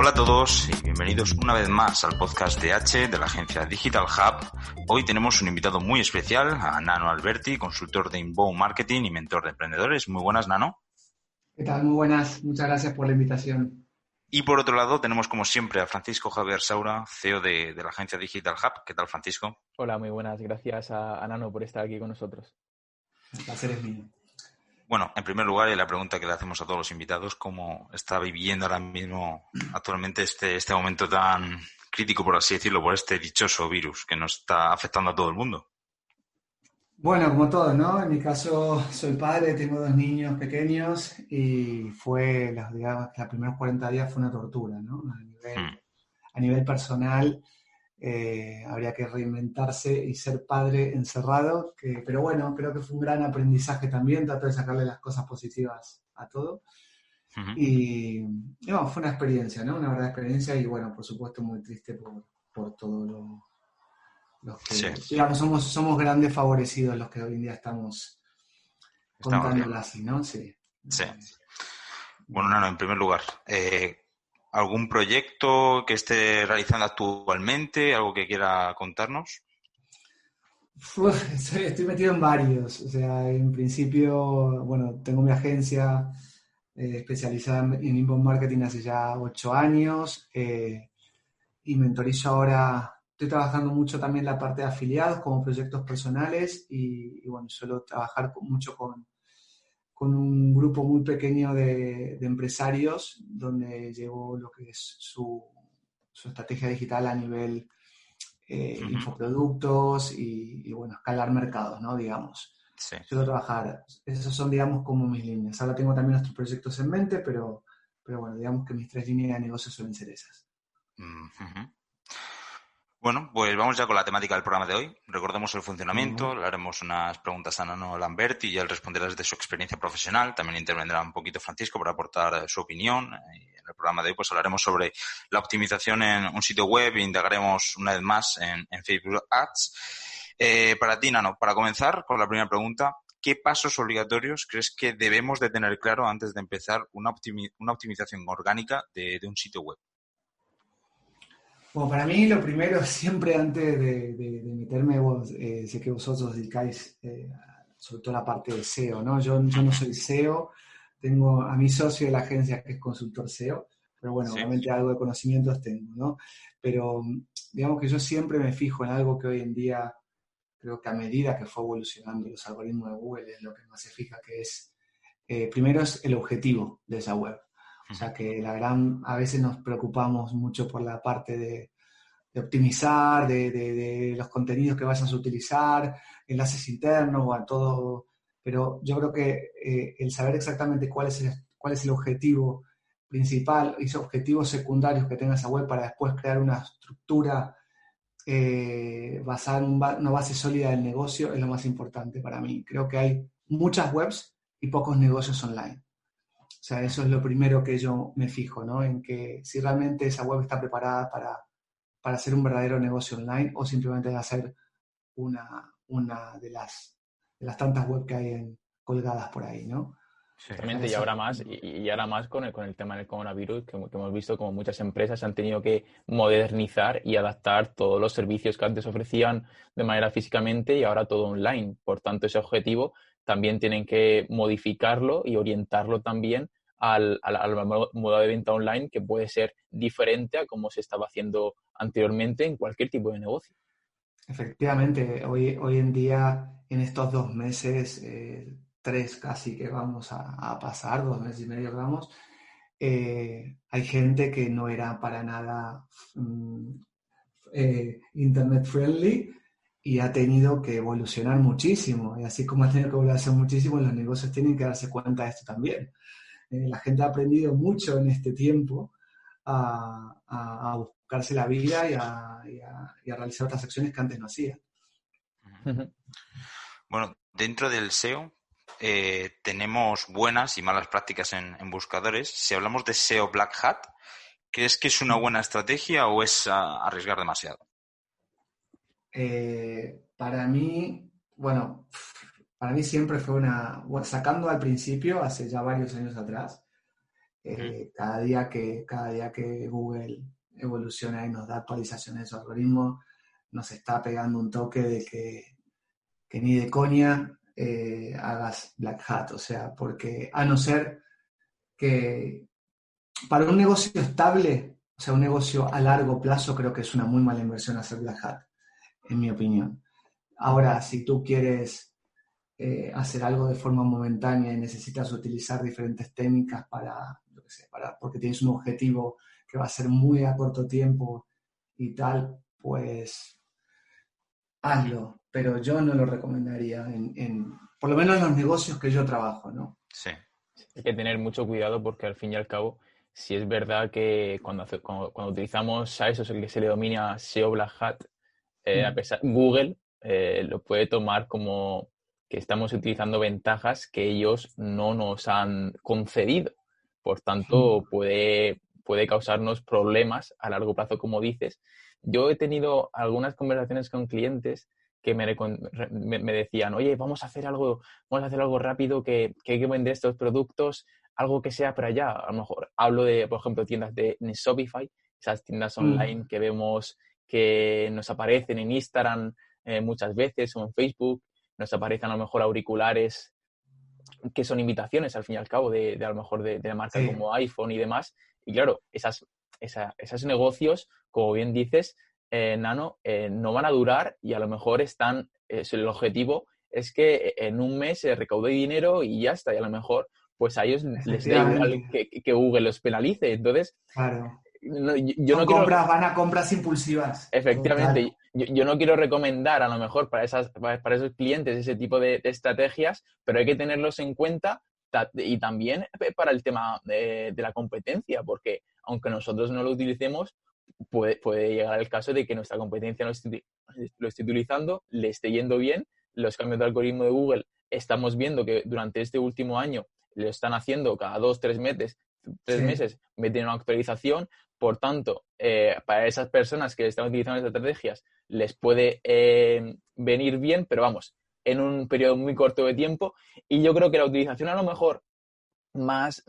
Hola a todos y bienvenidos una vez más al podcast de H de la agencia Digital Hub. Hoy tenemos un invitado muy especial, a Nano Alberti, consultor de Inbound Marketing y mentor de emprendedores. Muy buenas, Nano. ¿Qué tal? Muy buenas. Muchas gracias por la invitación. Y por otro lado tenemos como siempre a Francisco Javier Saura, CEO de, la agencia Digital Hub. ¿Qué tal, Francisco? Hola, muy buenas. Gracias a, a Nano por estar aquí con nosotros. El placer es mío. Bueno, en primer lugar, y la pregunta que le hacemos a todos los invitados, ¿cómo está viviendo ahora mismo actualmente este, este momento tan crítico, por así decirlo, por este dichoso virus que nos está afectando a todo el mundo? Bueno, como todo, ¿no? En mi caso soy padre, tengo dos niños pequeños y fue, digamos, los primeros 40 días fue una tortura, ¿no? A nivel, hmm. a nivel personal, eh, habría que reinventarse y ser padre encerrado, que, pero bueno, creo que fue un gran aprendizaje también, trato de sacarle las cosas positivas a todo. Y, fue una experiencia, ¿no? Una verdad experiencia y bueno, por supuesto muy triste por, por todo lo, los que, digamos, somos, somos grandes favorecidos los que hoy en día estamos, contándolo así, ¿no? Sí. Sí. Bueno, no, no, en primer lugar, eh, ¿Algún proyecto que esté realizando actualmente? ¿Algo que quiera contarnos? estoy metido en varios. O sea, en principio, bueno, tengo mi agencia eh, especializada en inbound marketing hace ya ocho años eh, y mentorizo ahora. Estoy trabajando mucho también la parte de afiliados como proyectos personales y, y bueno, suelo trabajar mucho con, con un grupo muy pequeño de, empresarios donde llevo lo que es su, estrategia digital a nivel eh, infoproductos y, bueno, escalar mercados, ¿no? Digamos. Sí. Quiero trabajar, esas son, digamos, como mis líneas. Ahora tengo también nuestros proyectos en mente, pero, pero bueno, digamos que mis tres líneas de negocio suelen ser esas. Bueno, pues vamos ya con la temática del programa de hoy. Recordemos el funcionamiento, le haremos unas preguntas a Nano Lamberti y él responderá desde su experiencia profesional. También intervendrá un poquito Francisco para aportar su opinión. en el programa de hoy pues hablaremos sobre la optimización en un sitio web e integraremos una vez más en, Facebook Ads. Eh, para ti, Nano, para comenzar con la primera pregunta, ¿qué pasos obligatorios crees que debemos de tener claro antes de empezar una, optimización orgánica de un sitio web? Bueno, para mí lo primero, siempre antes de, meterme, vos, eh, sé que vosotros dedicáis eh, sobre todo la parte de SEO, ¿no? Yo, yo no soy SEO, tengo a mi socio de la agencia que es consultor SEO, pero bueno, obviamente algo de conocimientos tengo, ¿no? Pero digamos que yo siempre me fijo en algo que hoy en día, creo que a medida que fue evolucionando los algoritmos de Google, es lo que más se fija, que es, eh, primero es el objetivo de esa web. O sea que la gran, a veces nos preocupamos mucho por la parte de, optimizar, de, los contenidos que vayas a utilizar, enlaces internos o a todo, pero yo creo que eh, el saber exactamente cuál es el, cuál es el objetivo principal y objetivos secundarios que tenga esa web para después crear una estructura eh, basada en una base sólida del negocio es lo más importante para mí. Creo que hay muchas webs y pocos negocios online. O sea, eso es lo primero que yo me fijo, ¿no? En que si realmente esa web está preparada para, para hacer un verdadero negocio online o simplemente hacer una, una de, las, de las tantas webs que hay colgadas por ahí, ¿no? Exactamente, y ahora más, y, ahora más con el, con el tema del coronavirus, que, hemos visto como muchas empresas han tenido que modernizar y adaptar todos los servicios que antes ofrecían de manera físicamente y ahora todo online. Por tanto, ese objetivo también tienen que modificarlo y orientarlo también al, al, modo de venta online que puede ser diferente a como se estaba haciendo anteriormente en cualquier tipo de negocio. Efectivamente, hoy, hoy en día, en estos dos meses, eh, tres casi que vamos a, pasar, dos meses y medio que vamos, eh, hay gente que no era para nada mm, eh, internet friendly y ha tenido que evolucionar muchísimo. Y así como ha tenido que evolucionar muchísimo, los negocios tienen que darse cuenta de esto también. Eh, la gente ha aprendido mucho en este tiempo a, buscarse la vida y a, realizar otras acciones que antes no hacía. Bueno, dentro del SEO eh, tenemos buenas y malas prácticas en, buscadores. Si hablamos de SEO Black Hat, ¿crees que es una buena estrategia o es arriesgar demasiado? Eh, para mí, bueno, para mí siempre fue una, sacando al principio, hace ya varios años atrás, eh, cada, día que, cada día que Google evoluciona y nos da actualizaciones de su algoritmo, nos está pegando un toque de que, que ni de coña eh, hagas Black Hat, o sea, porque a no ser que para un negocio estable, o sea, un negocio a largo plazo, creo que es una muy mala inversión hacer Black Hat en mi opinión. Ahora, si tú quieres eh, hacer algo de forma momentánea y necesitas utilizar diferentes técnicas para, para, porque tienes un objetivo que va a ser muy a corto tiempo y tal, pues hazlo, pero yo no lo recomendaría en, por lo menos en los negocios que yo trabajo, ¿no? Sí. Hay que tener mucho cuidado porque al fin y al cabo, si es verdad que cuando, cuando, utilizamos a eso, es el que se le domina SEO Black Hat, eh, a pesar, Google eh, lo puede tomar como que estamos utilizando ventajas que ellos no nos han concedido. Por tanto, puede, puede causarnos problemas a largo plazo, como dices. Yo he tenido algunas conversaciones con clientes que me, me, decían, oye, vamos a hacer algo, vamos a hacer algo rápido, que, que, hay que vender estos productos, algo que sea para allá. A lo mejor hablo de, por ejemplo, tiendas de Shopify, esas tiendas online que vemos que nos aparecen en Instagram eh, muchas veces o en Facebook, nos aparecen a lo mejor auriculares que son imitaciones al fin y al cabo de, a lo mejor de, de marcas como iPhone y demás. Y claro, esas, esos negocios, como bien dices, eh, Nano, eh, no van a durar y a lo mejor están, el objetivo es que en un mes se recaude dinero y ya está. Y a lo mejor, pues a ellos les da igual que, que, Google los penalice. Entonces, claro yo no compras, van a compras impulsivas. Efectivamente, yo, no quiero recomendar a lo mejor para, esas, para esos clientes ese tipo de, estrategias, pero hay que tenerlos en cuenta y también para el tema de, la competencia, porque aunque nosotros no lo utilicemos, puede, puede llegar el caso de que nuestra competencia lo esté, lo esté utilizando, le esté yendo bien, los cambios de algoritmo de Google estamos viendo que durante este último año lo están haciendo cada dos, tres meses, tres meses meten una actualización, por tanto, eh, para esas personas que están utilizando estas estrategias les puede eh, venir bien, pero vamos, en un periodo muy corto de tiempo. Y yo creo que la utilización a lo mejor más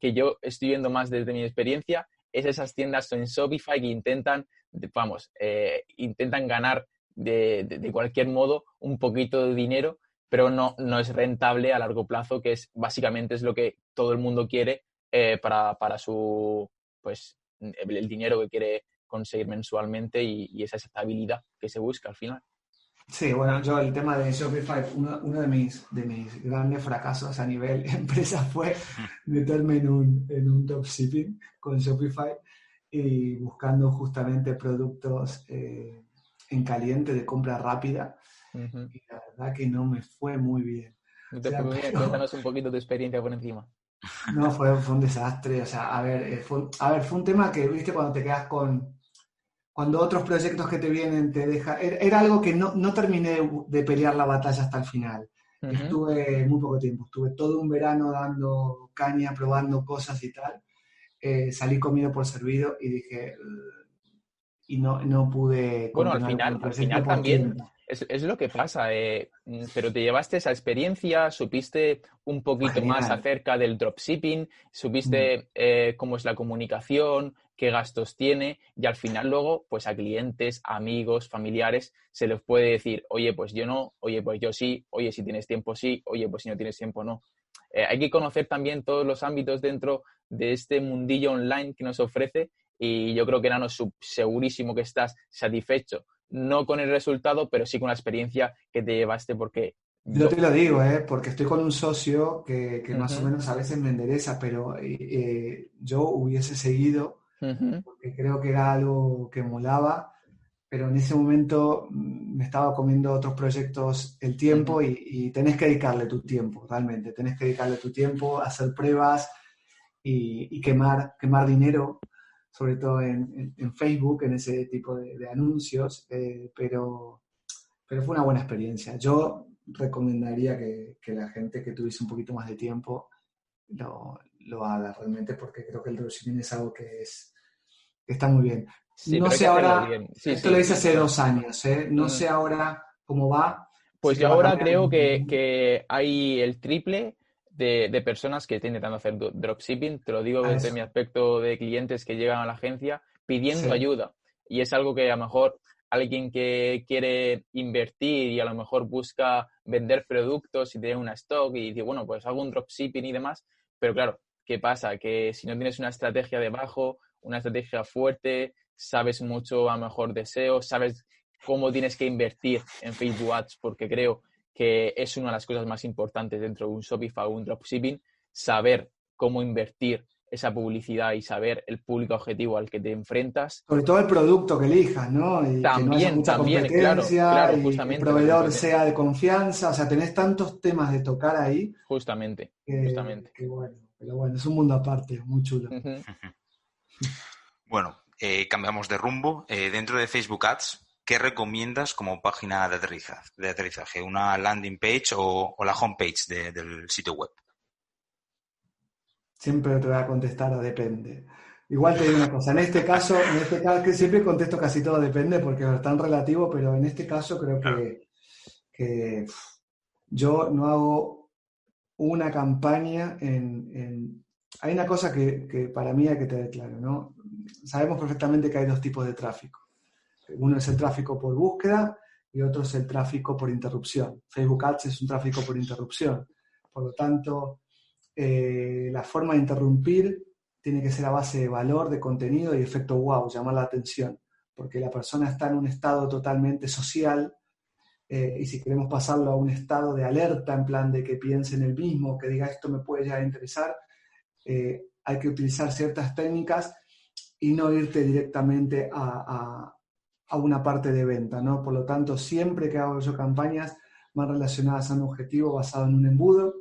que, yo estoy viendo más desde mi experiencia es esas tiendas en Shopify que intentan, vamos, eh, intentan ganar de, cualquier modo un poquito de dinero, pero no, no es rentable a largo plazo, que es básicamente es lo que todo el mundo quiere para, para su pues el dinero que quiere conseguir mensualmente y, esa estabilidad que se busca al final. Sí, bueno, yo el tema de Shopify, uno, de, mis, de mis grandes fracasos a nivel empresa fue meterme en un, en un dropshipping con Shopify y buscando justamente productos eh, en caliente de compra rápida. Y la verdad que no me fue muy bien. Cuéntanos un poquito tu experiencia por encima. No, fue, fue un desastre. O sea, a ver, eh, fue, a ver, fue un tema que, viste, cuando te quedas con. Cuando otros proyectos que te vienen te dejan. Era, algo que no, no, terminé de pelear la batalla hasta el final. Estuve muy poco tiempo, estuve todo un verano dando caña, probando cosas y tal. Eh, salí comido por servido y dije. Y no, no pude. Bueno, al final, al final también. Es, lo que pasa, eh, mm, pero te llevaste esa experiencia, supiste un poquito más acerca del dropshipping, supiste mm. eh, cómo es la comunicación, qué gastos tiene y al final luego, pues a clientes, amigos, familiares, se les puede decir, oye, pues yo no, oye, pues yo sí, oye, si tienes tiempo sí, oye, pues si no tienes tiempo no. Eh, hay que conocer también todos los ámbitos dentro de este mundillo online que nos ofrece y yo creo que Nano, segurísimo que estás satisfecho no con el resultado, pero sí con la experiencia que te llevaste porque... Yo te lo digo, ¿eh? porque estoy con un socio que, más o menos a veces me endereza, pero eh, eh, yo hubiese seguido, porque creo que era algo que molaba, pero en ese momento mm, me estaba comiendo otros proyectos el tiempo y, tenés que dedicarle tu tiempo, realmente, tenés que dedicarle tu tiempo, hacer pruebas y, quemar, quemar dinero, sobre todo en, Facebook, en ese tipo de, anuncios, eh, pero, pero fue una buena experiencia. Yo recomendaría que, la gente que tuviese un poquito más de tiempo lo, lo haga realmente, porque creo que el dropshipping es algo que, es, que está muy bien no sé ahora, esto lo hice hace dos años, ¿eh? no mm. sé ahora cómo va. Pues yo ahora creo que, hay el triple de, personas que están intentando hacer dropshipping, te lo digo desde mi aspecto de clientes que llegan a la agencia pidiendo ayuda. Y es algo que a lo mejor alguien que quiere invertir y a lo mejor busca vender productos y tener una stock y dice, bueno, pues hago un dropshipping y demás, pero claro, ¿qué pasa? Que si no tienes una estrategia debajo, una estrategia fuerte, sabes mucho a mejor deseo, sabes cómo tienes que invertir en Facebook Ads, porque creo que es una de las cosas más importantes dentro de un Shopify o un dropshipping, saber cómo invertir esa publicidad y saber el público objetivo al que te enfrentas. Sobre todo el producto que elijas, ¿no? Y también, también, claro, claro, justamente. el proveedor sea de confianza, o sea, tenés tantos temas de tocar ahí. Justamente, justamente. bueno, pero bueno, es un mundo aparte, muy chulo. bueno, eh, cambiamos de rumbo. Eh, dentro de Facebook Ads, ¿qué recomiendas como página de aterrizaje? ¿Una landing page o, la homepage del sitio web? Siempre te voy a contestar a depende. Igual te digo una cosa, en este caso, en este caso, que siempre contesto casi todo depende porque es tan relativo, pero en este caso creo que, yo no hago una campaña en, Hay una cosa que, que, para mí hay que tener claro, ¿no? sabemos perfectamente que hay dos tipos de tráfico. Uno es el tráfico por búsqueda y otro es el tráfico por interrupción. Facebook Ads es un tráfico por interrupción. Por lo tanto, eh, la forma de interrumpir tiene que ser a base de valor, de contenido y efecto wow, llamar la atención, porque la persona está en un estado totalmente social eh, y si queremos pasarlo a un estado de alerta, en plan de que piense en el mismo, que diga esto me puede ya interesar, eh, hay que utilizar ciertas técnicas y no irte directamente a, una parte de venta, ¿no? Por lo tanto, siempre que hago yo campañas más relacionadas a un objetivo basado en un embudo,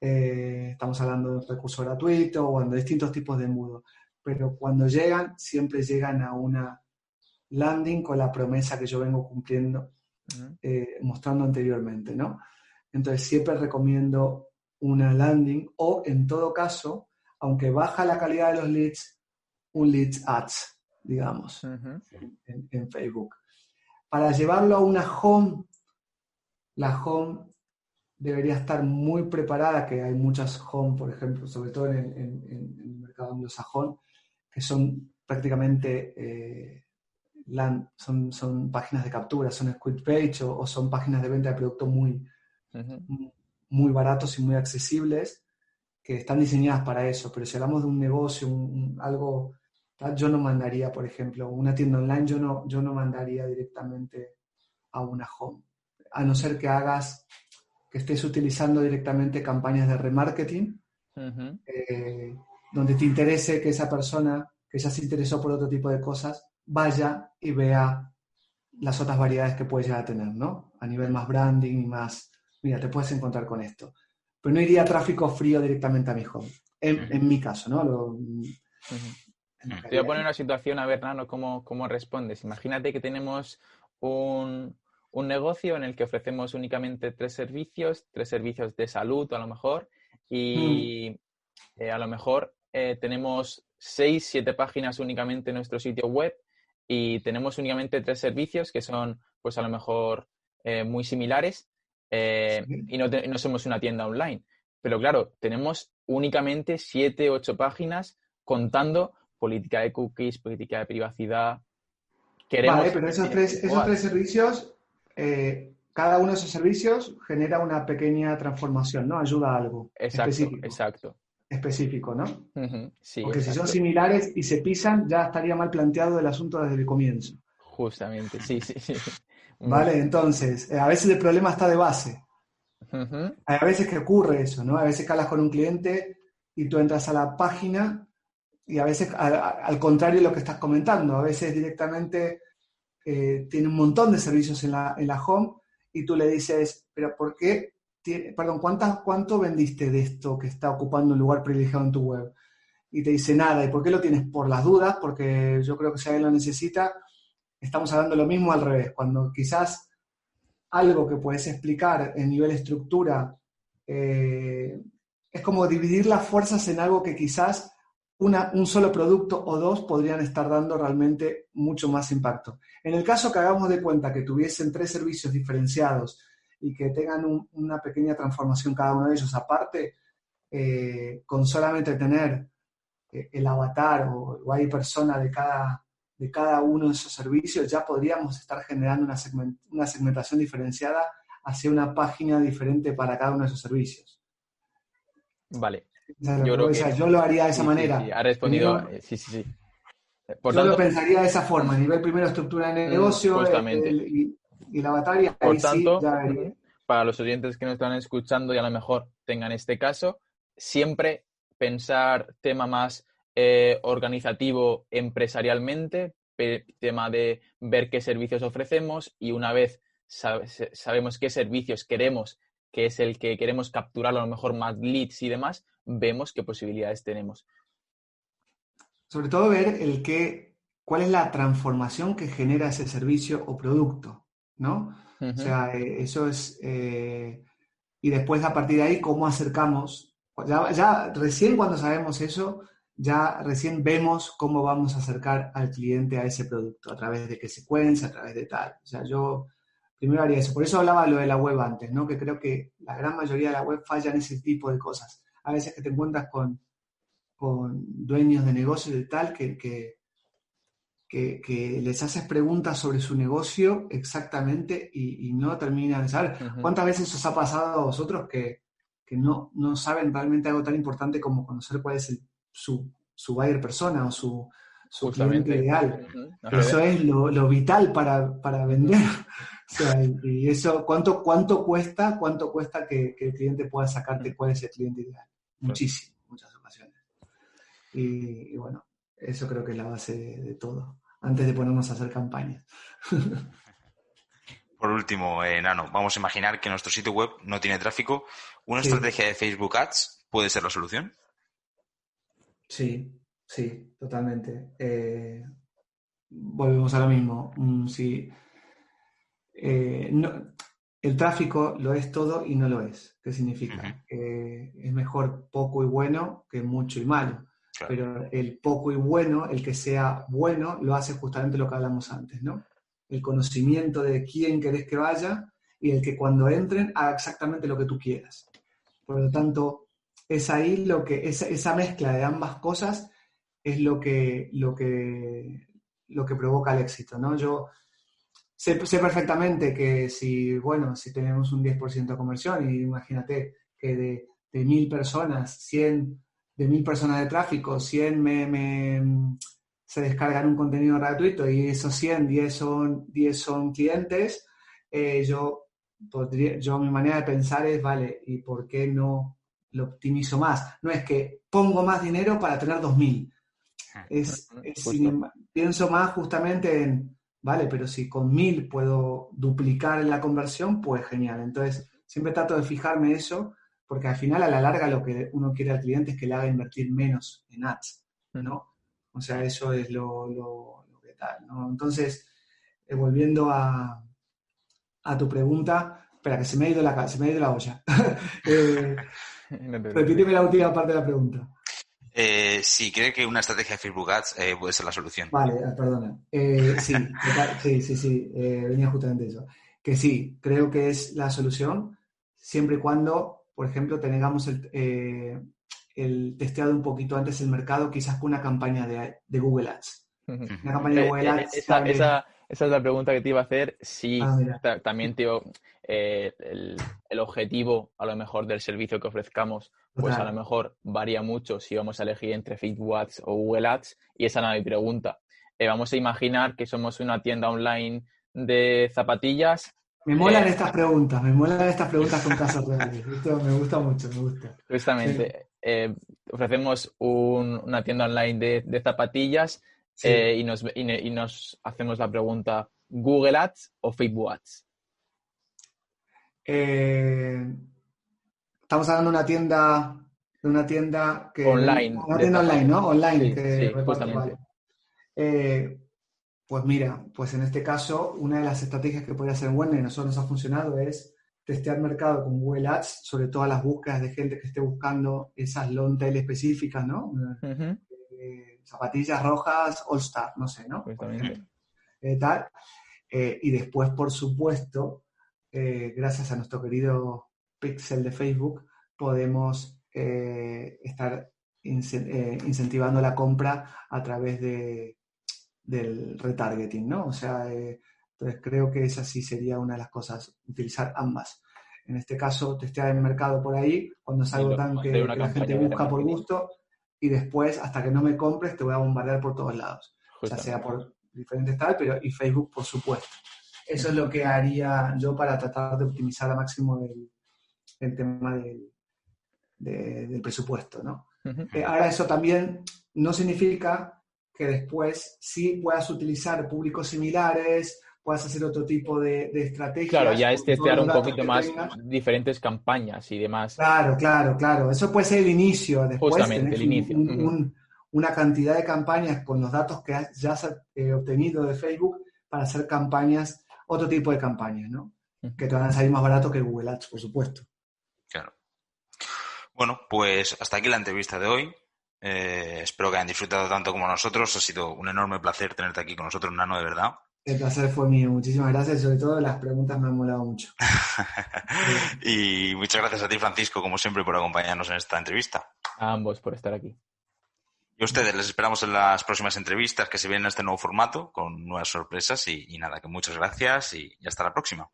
eh, estamos hablando de un recurso gratuito o de distintos tipos de embudo, pero cuando llegan, siempre llegan a una landing con la promesa que yo vengo cumpliendo, eh, mostrando anteriormente, ¿no? Entonces, siempre recomiendo una landing o, en todo caso, aunque baja la calidad de los leads, un lead ads, digamos, en, Facebook. Para llevarlo a una home, la home debería estar muy preparada, que hay muchas home, por ejemplo, sobre todo en, el mercado anglosajón, que son prácticamente eh, son, son, páginas de captura, son squid page o, son páginas de venta de productos muy, muy baratos y muy accesibles que están diseñadas para eso. Pero si hablamos de un negocio, algo yo no mandaría, por ejemplo, una tienda online, yo no, yo no mandaría directamente a una home, a no ser que hagas, que estés utilizando directamente campañas de remarketing, eh, donde te interese que esa persona que ya se interesó por otro tipo de cosas, vaya y vea las otras variedades que puedes llegar a tener, ¿no? A nivel más branding y más, mira, te puedes encontrar con esto. Pero no iría tráfico frío directamente a mi home, en, mi caso, ¿no? Te voy a poner una situación a ver, Nano, cómo, cómo respondes. Imagínate que tenemos un, negocio en el que ofrecemos únicamente tres servicios, tres servicios de salud a lo mejor, y mm. eh, a lo mejor eh, tenemos seis, siete páginas únicamente en nuestro sitio web y tenemos únicamente tres servicios que son, pues a lo mejor, eh, muy similares y no, no somos una tienda online. Pero claro, tenemos únicamente siete, ocho páginas contando política de cookies, política de privacidad. Queremos vale, pero esos tres, esos tres servicios, eh, cada uno de esos servicios genera una pequeña transformación, ¿no? Ayuda a algo. Exacto, específico. exacto. Específico, ¿no? sí, Porque si son similares y se pisan, ya estaría mal planteado el asunto desde el comienzo. Justamente, sí, sí, sí. Vale, entonces, eh, a veces el problema está de base. Hay a veces que ocurre eso, ¿no? A veces hablas con un cliente y tú entras a la página y a veces al, contrario de lo que estás comentando, a veces directamente eh, tiene un montón de servicios en la, en la home y tú le dices, pero ¿por qué? perdón, ¿cuánto vendiste de esto que está ocupando un lugar privilegiado en tu web? Y te dice nada. ¿Y por qué lo tienes? Por las dudas, porque yo creo que si alguien lo necesita, estamos hablando lo mismo al revés. Cuando quizás algo que puedes explicar en nivel estructura eh, es como dividir las fuerzas en algo que quizás un solo producto o dos podrían estar dando realmente mucho más impacto. En el caso que hagamos de cuenta que tuviesen tres servicios diferenciados y que tengan una pequeña transformación cada uno de ellos aparte, eh, con solamente tener eh, el avatar o, o hay persona de cada, de cada uno de esos servicios, ya podríamos estar generando una, una segmentación diferenciada hacia una página diferente para cada uno de esos servicios. Vale. Yo, lo haría de esa manera. ha respondido, eh, sí, sí, sí. yo lo pensaría de esa forma, a nivel primero estructura de mm, negocio y, la batalla. Por tanto, para los oyentes que nos están escuchando y a lo mejor tengan este caso, siempre pensar tema más eh, organizativo empresarialmente, tema de ver qué servicios ofrecemos y una vez sabemos qué servicios queremos que es el que queremos capturar a lo mejor más leads y demás, vemos qué posibilidades tenemos. Sobre todo ver el que, cuál es la transformación que genera ese servicio o producto, ¿no? O sea, eh, eso es... Eh, y después a partir de ahí, cómo acercamos. Ya, ya recién cuando sabemos eso, ya recién vemos cómo vamos a acercar al cliente a ese producto, a través de qué secuencia, a través de tal. O sea, yo primero haría eso. Por eso hablaba lo de la web antes, ¿no? Que creo que la gran mayoría de la web falla en ese tipo de cosas. A veces que te encuentras con, con dueños de negocios y tal que, que, les haces preguntas sobre su negocio exactamente y, no terminan de saber. ¿Cuántas veces os ha pasado a vosotros que, no, no, saben realmente algo tan importante como conocer cuál es su, su buyer persona o su, su cliente ideal? Eso es lo, lo vital para, para vender. y eso, ¿cuánto, cuánto cuesta, cuánto cuesta que, el cliente pueda sacarte cuál es el cliente ideal? Muchísimo, muchas ocasiones. Y, bueno, eso creo que es la base de, todo, antes de ponernos a hacer campañas. Por último, eh, Nano, vamos a imaginar que nuestro sitio web no tiene tráfico. ¿Una estrategia de Facebook Ads puede ser la solución? Sí, sí, totalmente. Eh, volvemos a lo mismo. Mm, si, eh, el tráfico lo es todo y no lo es. ¿Qué significa? es mejor poco y bueno que mucho y malo. Pero el poco y bueno, el que sea bueno, lo hace justamente lo que hablamos antes, ¿no? El conocimiento de quién querés que vaya y el que cuando entren haga exactamente lo que tú quieras. Por lo tanto, es ahí lo que, esa, esa mezcla de ambas cosas es lo que, lo que, lo que provoca el éxito, ¿no? Yo, sé, perfectamente que si, bueno, si tenemos un 10% de conversión, y imagínate que de, de mil personas, 100, de mil personas de tráfico, 100 me, se descargan un contenido gratuito y esos 100, 10 son, 10 son clientes, eh, yo, podría, yo mi manera de pensar es, vale, ¿y por qué no lo optimizo más? No es que pongo más dinero para tener 2000. Es, es pienso más justamente en, ¿vale? Pero si con mil puedo duplicar la conversión, pues genial. Entonces, siempre trato de fijarme eso, porque al final, a la larga, lo que uno quiere al cliente es que le haga invertir menos en ads, ¿no? O sea, eso es lo, lo, que tal, ¿no? Entonces, eh, volviendo a, a, tu pregunta, espera, que se me ha ido la, se me ha ido la olla. eh, repíteme la última parte de la pregunta. Eh, si cree que una estrategia de Facebook Ads eh, puede ser la solución. Vale, ah, perdona. Eh, sí, sí, sí, sí, venía justamente eso. Que sí, creo que es la solución siempre y cuando, por ejemplo, tengamos el, el testeado un poquito antes el mercado, quizás con una campaña de, Google Ads. Una campaña de Google Ads. Esa, esa, esa, es la pregunta que te iba a hacer. Sí, ah, también, tío, el, el objetivo a lo mejor del servicio que ofrezcamos pues a lo mejor varía mucho si vamos a elegir entre Facebook Ads o Google Ads y esa es mi pregunta. Eh, vamos a imaginar que somos una tienda online de zapatillas. Me molan eh, estas preguntas, me molan estas preguntas con casos reales. Esto me gusta mucho, me gusta. Justamente, eh, ofrecemos una tienda online de, zapatillas y, nos, y, nos hacemos la pregunta, ¿Google Ads o Facebook Ads? Eh, estamos hablando de una tienda, de una tienda que online, una tienda online, ¿no? Online. Sí, que sí, justamente. Eh, pues mira, pues en este caso, una de las estrategias que podría ser buena y nosotros nos ha funcionado es testear mercado con Google Ads, sobre todas las búsquedas de gente que esté buscando esas long tail específicas, ¿no? Eh, zapatillas rojas All Star, no sé, ¿no? Eh, tal. Eh, y después, por supuesto, gracias a nuestro querido pixel de Facebook, podemos eh, estar eh, incentivando la compra a través de, del retargeting, ¿no? O sea, eh, entonces creo que esa sí sería una de las cosas, utilizar ambas. En este caso, testear el mercado por ahí, cuando es algo tan que, la gente busca por gusto, y después, hasta que no me compres, te voy a bombardear por todos lados ya Justamente. sea por diferentes tal, pero y Facebook por supuesto. Eso es lo que haría yo para tratar de optimizar al máximo el, el tema del, de- del presupuesto, ¿no? Eh, ahora eso también no significa que después sí puedas utilizar públicos similares, puedas hacer otro tipo de, de estrategias. Claro, ya es testear un poquito más tengas. diferentes campañas y demás. Claro, claro, claro. Eso puede ser el inicio. Después Justamente, el inicio. un- una cantidad de campañas con los datos que has- ya has eh, obtenido de Facebook para hacer campañas, otro tipo de campañas, ¿no? Que te van a salir más barato que Google Ads, por supuesto. Bueno, pues hasta aquí la entrevista de hoy. Eh, espero que hayan disfrutado tanto como nosotros. Ha sido un enorme placer tenerte aquí con nosotros, Nano, de verdad. El placer fue mío. Muchísimas gracias. y Sobre todo las preguntas me han molado mucho. y muchas gracias a ti, Francisco, como siempre, por acompañarnos en esta entrevista. A ambos por estar aquí. Y a ustedes les esperamos en las próximas entrevistas que se vienen en este nuevo formato con nuevas sorpresas y, y nada, que muchas gracias y, y hasta la próxima.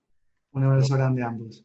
Un abrazo grande a ambos.